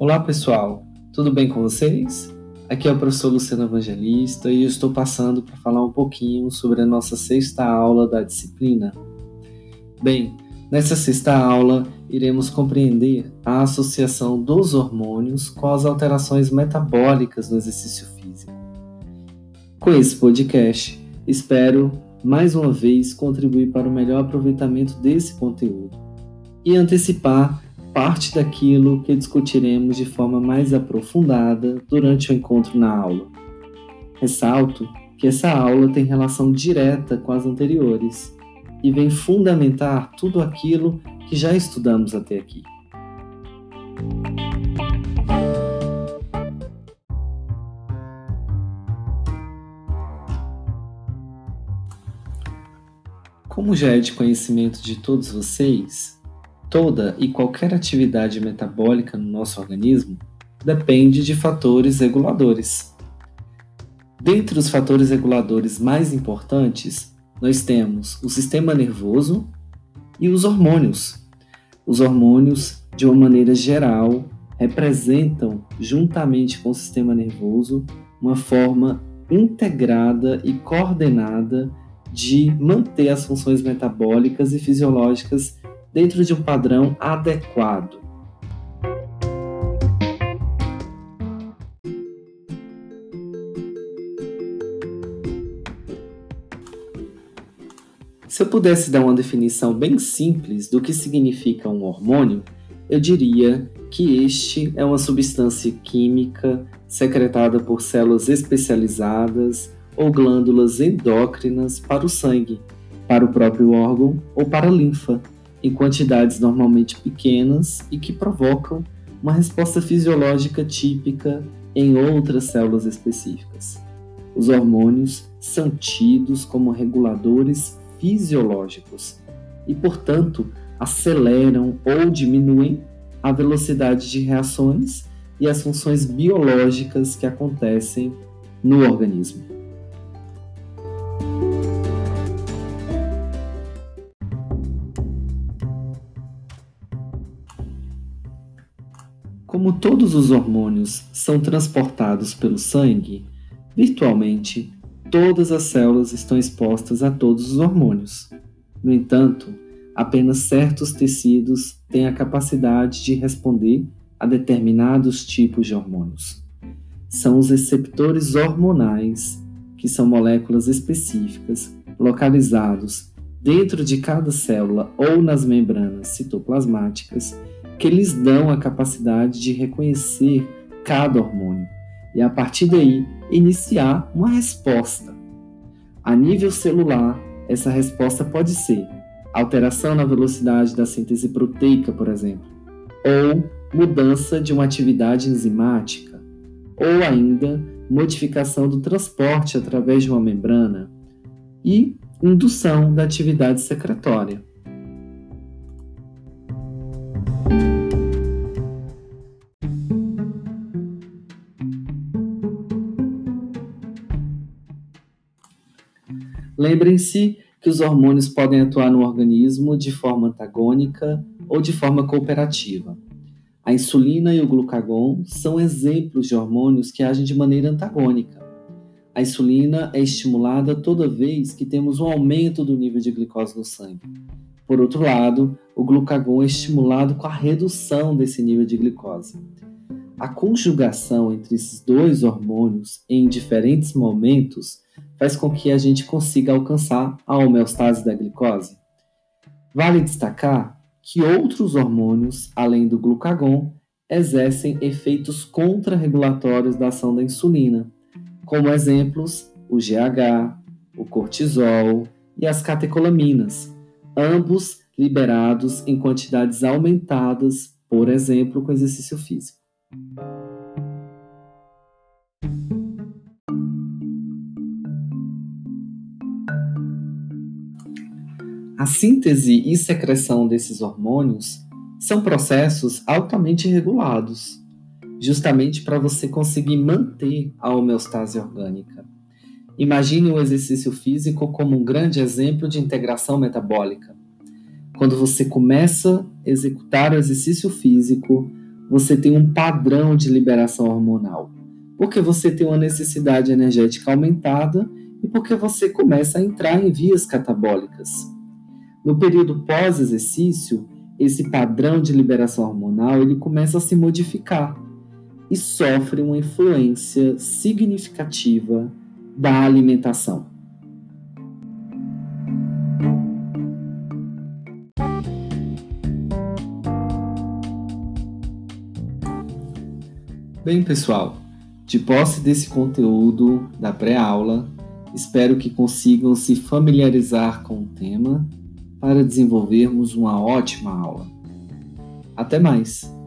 Olá pessoal, tudo bem com vocês? Aqui é o professor Luciano Evangelista e eu estou passando para falar um pouquinho sobre a nossa sexta aula da disciplina. Bem, nessa sexta aula iremos compreender a associação dos hormônios com as alterações metabólicas no exercício físico. Com esse podcast, espero mais uma vez contribuir para o melhor aproveitamento desse conteúdo e antecipar parte daquilo que discutiremos de forma mais aprofundada durante o encontro na aula. Ressalto que essa aula tem relação direta com as anteriores e vem fundamentar tudo aquilo que já estudamos até aqui. Como já é de conhecimento de todos vocês, Toda e qualquer atividade metabólica no nosso organismo depende de fatores reguladores. Dentre os fatores reguladores mais importantes, nós temos o sistema nervoso e os hormônios. Os hormônios, de uma maneira geral, representam, juntamente com o sistema nervoso, uma forma integrada e coordenada de manter as funções metabólicas e fisiológicas dentro de um padrão adequado. Se eu pudesse dar uma definição bem simples do que significa um hormônio, eu diria que este é uma substância química secretada por células especializadas ou glândulas endócrinas para o sangue, para o próprio órgão ou para a linfa, em quantidades normalmente pequenas e que provocam uma resposta fisiológica típica em outras células específicas. Os hormônios são tidos como reguladores fisiológicos e, portanto, aceleram ou diminuem a velocidade de reações e as funções biológicas que acontecem no organismo. Como todos os hormônios são transportados pelo sangue, virtualmente todas as células estão expostas a todos os hormônios. No entanto, apenas certos tecidos têm a capacidade de responder a determinados tipos de hormônios. São os receptores hormonais, que são moléculas específicas localizados dentro de cada célula ou nas membranas citoplasmáticas que lhes dão a capacidade de reconhecer cada hormônio e, a partir daí, iniciar uma resposta. A nível celular, essa resposta pode ser alteração na velocidade da síntese proteica, por exemplo, ou mudança de uma atividade enzimática, ou ainda modificação do transporte através de uma membrana e indução da atividade secretória. Lembrem-se que os hormônios podem atuar no organismo de forma antagônica ou de forma cooperativa. A insulina e o glucagon são exemplos de hormônios que agem de maneira antagônica. A insulina é estimulada toda vez que temos um aumento do nível de glicose no sangue. Por outro lado, o glucagon é estimulado com a redução desse nível de glicose. A conjugação entre esses dois hormônios em diferentes momentos faz com que a gente consiga alcançar a homeostase da glicose. Vale destacar que outros hormônios, além do glucagon, exercem efeitos contrarregulatórios da ação da insulina, como exemplos o GH, o cortisol e as catecolaminas, ambos liberados em quantidades aumentadas, por exemplo, com exercício físico. A síntese e secreção desses hormônios são processos altamente regulados, justamente para você conseguir manter a homeostase orgânica. Imagine o exercício físico como um grande exemplo de integração metabólica. Quando você começa a executar o exercício físico, você tem um padrão de liberação hormonal, porque você tem uma necessidade energética aumentada e porque você começa a entrar em vias catabólicas. No período pós-exercício, esse padrão de liberação hormonal ele começa a se modificar e sofre uma influência significativa da alimentação. Bem, pessoal, de posse desse conteúdo da pré-aula, espero que consigam se familiarizar com o tema para desenvolvermos uma ótima aula. Até mais!